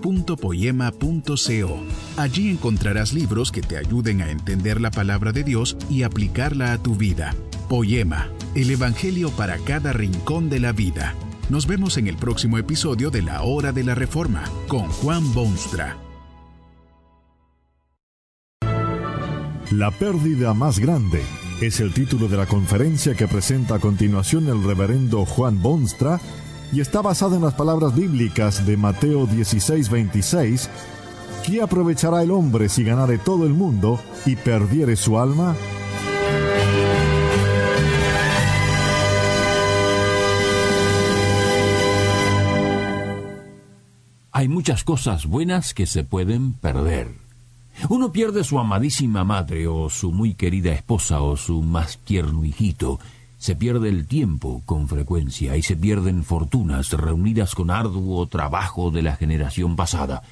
www.poema.co. Allí encontrarás libros que te ayuden a entender la palabra de Dios y aplicarla a tu vida. Poema, el Evangelio para cada rincón de la vida. Nos vemos en el próximo episodio de La Hora de la Reforma con Juan Bonstra. La pérdida más grande es el título de la conferencia que presenta a continuación el reverendo Juan Bonstra y está basada en las palabras bíblicas de Mateo 16:26, ¿qué aprovechará el hombre si ganare todo el mundo y perdiere su alma? Hay muchas cosas buenas que se pueden perder. Uno pierde su amadísima madre o su muy querida esposa o su más tierno hijito, se pierde el tiempo con frecuencia y se pierden fortunas reunidas con arduo trabajo de la generación pasada.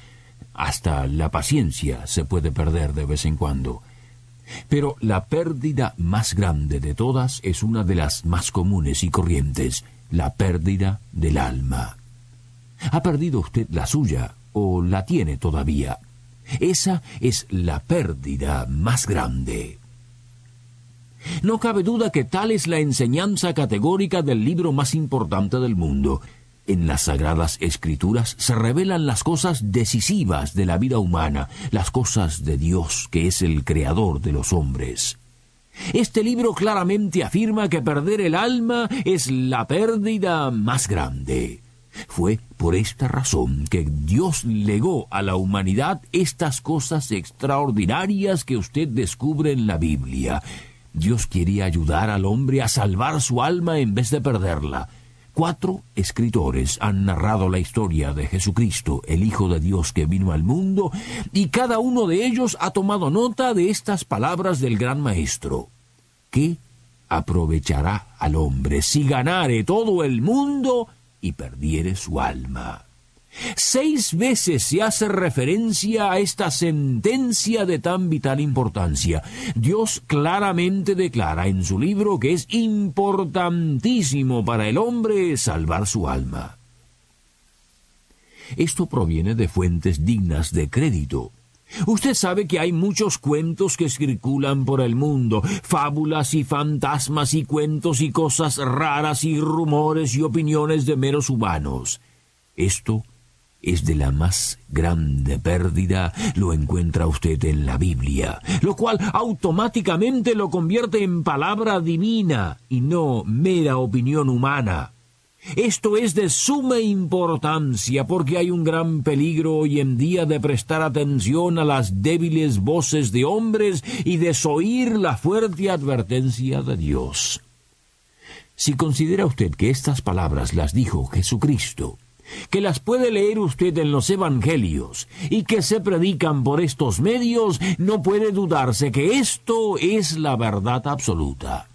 Hasta la paciencia se puede perder de vez en cuando. Pero la pérdida más grande de todas es una de las más comunes y corrientes, la pérdida del alma. ¿Ha perdido usted la suya o la tiene todavía? Esa es la pérdida más grande. No cabe duda que tal es la enseñanza categórica del libro más importante del mundo. En las sagradas escrituras se revelan las cosas decisivas de la vida humana, las cosas de Dios, que es el creador de los hombres. Este libro claramente afirma que perder el alma es la pérdida más grande. Fue por esta razón que Dios legó a la humanidad estas cosas extraordinarias que usted descubre en la Biblia. Dios quería ayudar al hombre a salvar su alma en vez de perderla. Cuatro escritores han narrado la historia de Jesucristo, el Hijo de Dios que vino al mundo, y cada uno de ellos ha tomado nota de estas palabras del gran Maestro. ¿Qué aprovechará al hombre si ganare todo el mundo y perdiere su alma? Seis veces se hace referencia a esta sentencia de tan vital importancia. Dios claramente declara en su libro que es importantísimo para el hombre salvar su alma. Esto proviene de fuentes dignas de crédito. Usted sabe que hay muchos cuentos que circulan por el mundo, fábulas y fantasmas y cuentos y cosas raras y rumores y opiniones de meros humanos. Esto es de la más grande pérdida, lo encuentra usted en la Biblia, lo cual automáticamente lo convierte en palabra divina y no mera opinión humana. Esto es de suma importancia porque hay un gran peligro hoy en día de prestar atención a las débiles voces de hombres y desoír la fuerte advertencia de Dios. Si considera usted que estas palabras las dijo Jesucristo, que las puede leer usted en los Evangelios y que se predican por estos medios, no puede dudarse que esto es la verdad absoluta.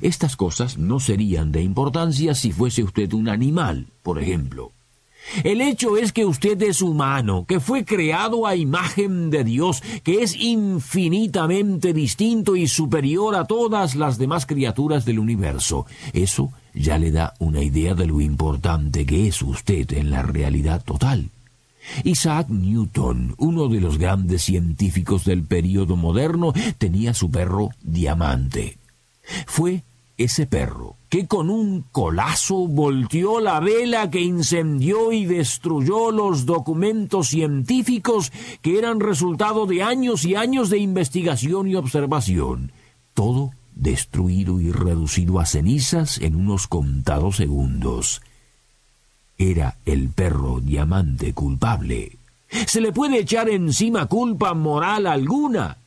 Estas cosas no serían de importancia si fuese usted un animal, por ejemplo. El hecho es que usted es humano, que fue creado a imagen de Dios, que es infinitamente distinto y superior a todas las demás criaturas del universo. Eso ya le da una idea de lo importante que es usted en la realidad total. Isaac Newton, uno de los grandes científicos del período moderno, tenía su perro Diamante. Fue ese perro que con un colazo volteó la vela que incendió y destruyó los documentos científicos que eran resultado de años y años de investigación y observación. Todo destruido y reducido a cenizas en unos contados segundos. Era el perro diamante culpable. ¿Se le puede echar encima culpa moral alguna?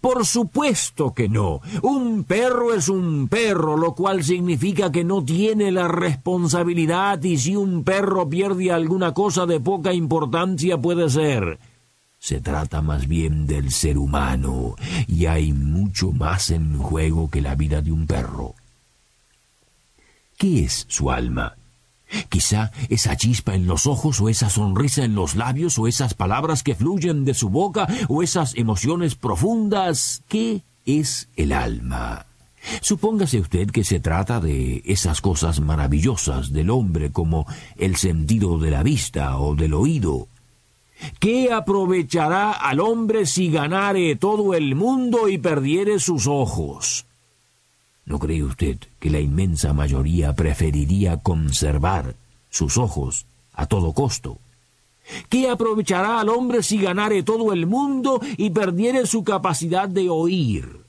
Por supuesto que no. Un perro es un perro, lo cual significa que no tiene la responsabilidad y si un perro pierde alguna cosa de poca importancia puede ser se trata más bien del ser humano, y hay mucho más en juego que la vida de un perro. ¿Qué es su alma? Quizá esa chispa en los ojos o esa sonrisa en los labios o esas palabras que fluyen de su boca o esas emociones profundas. ¿Qué es el alma? Supóngase usted que se trata de esas cosas maravillosas del hombre como el sentido de la vista o del oído. ¿Qué aprovechará al hombre si ganare todo el mundo y perdiere sus ojos? ¿No cree usted que la inmensa mayoría preferiría conservar sus ojos a todo costo? ¿Qué aprovechará al hombre si ganare todo el mundo y perdiere su capacidad de oír?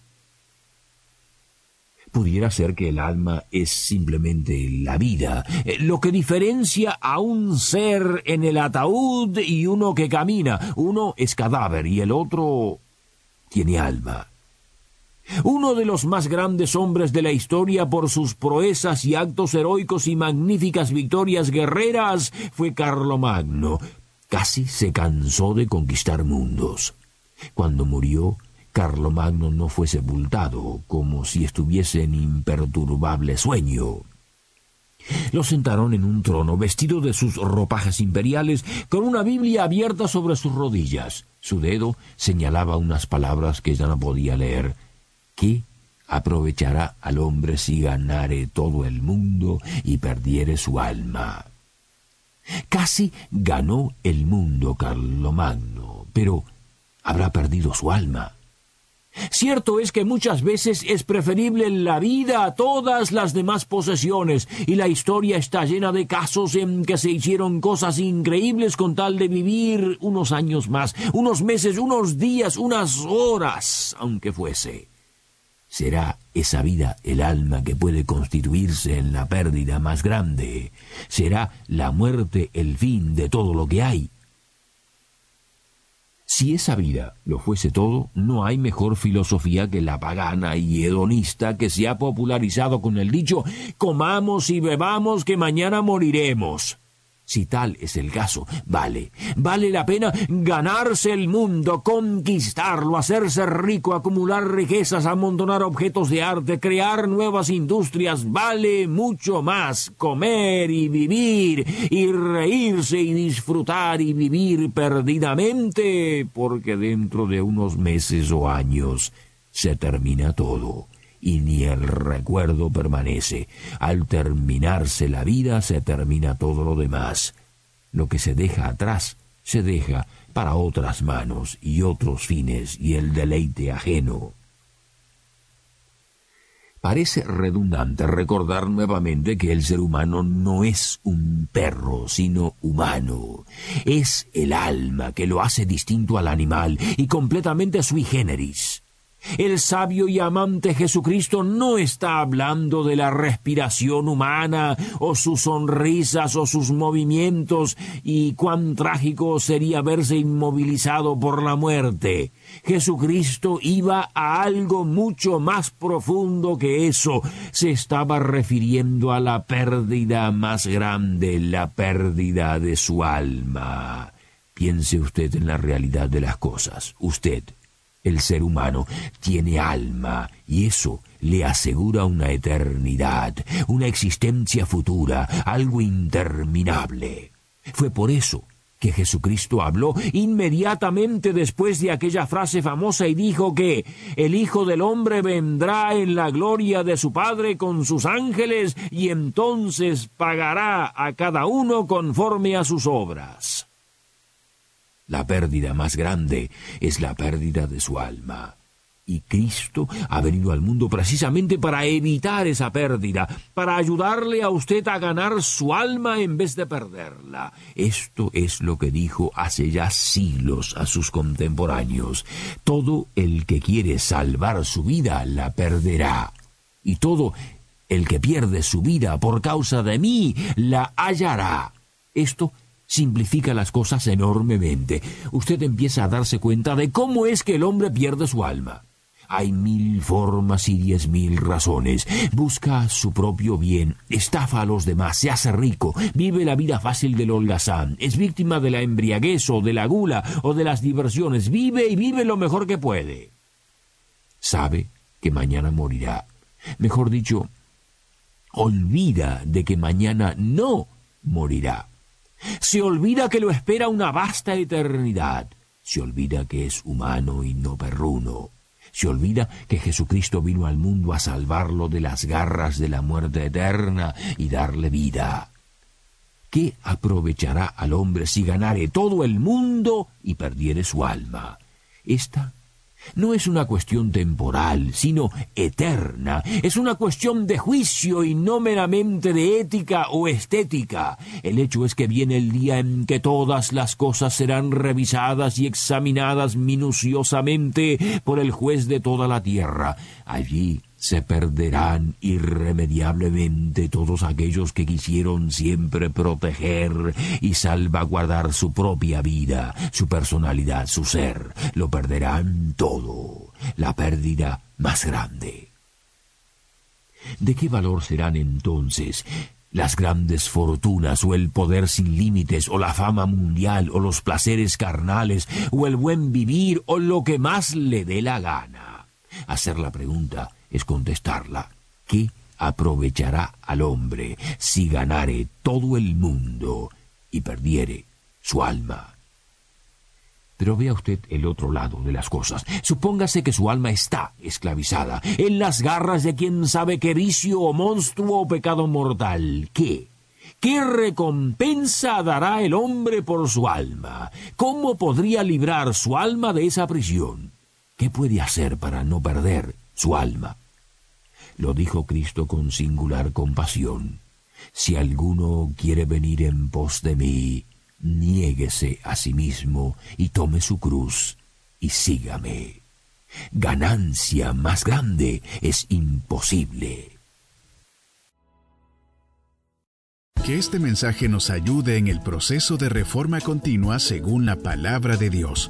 Pudiera ser que el alma es simplemente la vida, eh, lo que diferencia a un ser en el ataúd y uno que camina. Uno es cadáver y el otro tiene alma. Uno de los más grandes hombres de la historia por sus proezas y actos heroicos y magníficas victorias guerreras fue Carlomagno. Casi se cansó de conquistar mundos. Cuando murió, Carlomagno no fue sepultado como si estuviese en imperturbable sueño. Lo sentaron en un trono vestido de sus ropajes imperiales, con una Biblia abierta sobre sus rodillas. Su dedo señalaba unas palabras que ya no podía leer. ¿Qué aprovechará al hombre si ganare todo el mundo y perdiere su alma? Casi ganó el mundo Carlomagno, pero habrá perdido su alma. Cierto es que muchas veces es preferible la vida a todas las demás posesiones, y la historia está llena de casos en que se hicieron cosas increíbles con tal de vivir unos años más, unos meses, unos días, unas horas, aunque fuese. ¿Será esa vida el alma que puede constituirse en la pérdida más grande? ¿Será la muerte el fin de todo lo que hay? Si esa vida lo fuese todo, no hay mejor filosofía que la pagana y hedonista que se ha popularizado con el dicho comamos y bebamos que mañana moriremos. Si tal es el caso, vale, vale la pena ganarse el mundo, conquistarlo, hacerse rico, acumular riquezas, amontonar objetos de arte, crear nuevas industrias, vale mucho más comer y vivir y reírse y disfrutar y vivir perdidamente, porque dentro de unos meses o años se termina todo y ni el recuerdo permanece. Al terminarse la vida se termina todo lo demás. Lo que se deja atrás se deja para otras manos y otros fines y el deleite ajeno. Parece redundante recordar nuevamente que el ser humano no es un perro, sino humano. Es el alma que lo hace distinto al animal y completamente sui generis. El sabio y amante Jesucristo no está hablando de la respiración humana o sus sonrisas o sus movimientos y cuán trágico sería verse inmovilizado por la muerte. Jesucristo iba a algo mucho más profundo que eso. Se estaba refiriendo a la pérdida más grande, la pérdida de su alma. Piense usted en la realidad de las cosas. Usted, el ser humano tiene alma y eso le asegura una eternidad, una existencia futura, algo interminable. Fue por eso que Jesucristo habló inmediatamente después de aquella frase famosa y dijo que el Hijo del Hombre vendrá en la gloria de su Padre con sus ángeles y entonces pagará a cada uno conforme a sus obras. La pérdida más grande es la pérdida de su alma. Y Cristo ha venido al mundo precisamente para evitar esa pérdida, para ayudarle a usted a ganar su alma en vez de perderla. Esto es lo que dijo hace ya siglos a sus contemporáneos. Todo el que quiere salvar su vida la perderá. Y todo el que pierde su vida por causa de mí la hallará. Esto simplifica las cosas enormemente. Usted empieza a darse cuenta de cómo es que el hombre pierde su alma. Hay mil formas y diez mil razones. Busca su propio bien, estafa a los demás, se hace rico, vive la vida fácil del holgazán, es víctima de la embriaguez o de la gula o de las diversiones, vive y vive lo mejor que puede. Sabe que mañana morirá. Mejor dicho, olvida de que mañana no morirá. Se olvida que lo espera una vasta eternidad. Se olvida que es humano y no perruno. Se olvida que Jesucristo vino al mundo a salvarlo de las garras de la muerte eterna y darle vida. ¿Qué aprovechará al hombre si ganare todo el mundo y perdiere su alma? Esta no es una cuestión temporal, sino eterna. Es una cuestión de juicio y no meramente de ética o estética. El hecho es que viene el día en que todas las cosas serán revisadas y examinadas minuciosamente por el juez de toda la tierra. Allí se perderán irremediablemente todos aquellos que quisieron siempre proteger y salvaguardar su propia vida, su personalidad, su ser. Lo perderán todo. La pérdida más grande. ¿De qué valor serán entonces las grandes fortunas o el poder sin límites o la fama mundial o los placeres carnales o el buen vivir o lo que más le dé la gana? Hacer la pregunta es contestarla. ¿Qué aprovechará al hombre si ganare todo el mundo y perdiere su alma? Pero vea usted el otro lado de las cosas. Supóngase que su alma está esclavizada, en las garras de quien sabe qué vicio o monstruo o pecado mortal. ¿Qué? ¿Qué recompensa dará el hombre por su alma? ¿Cómo podría librar su alma de esa prisión? ¿Qué puede hacer para no perder su alma? Lo dijo Cristo con singular compasión. Si alguno quiere venir en pos de mí, niéguese a sí mismo y tome su cruz y sígame. Ganancia más grande es imposible. Que este mensaje nos ayude en el proceso de reforma continua según la palabra de Dios.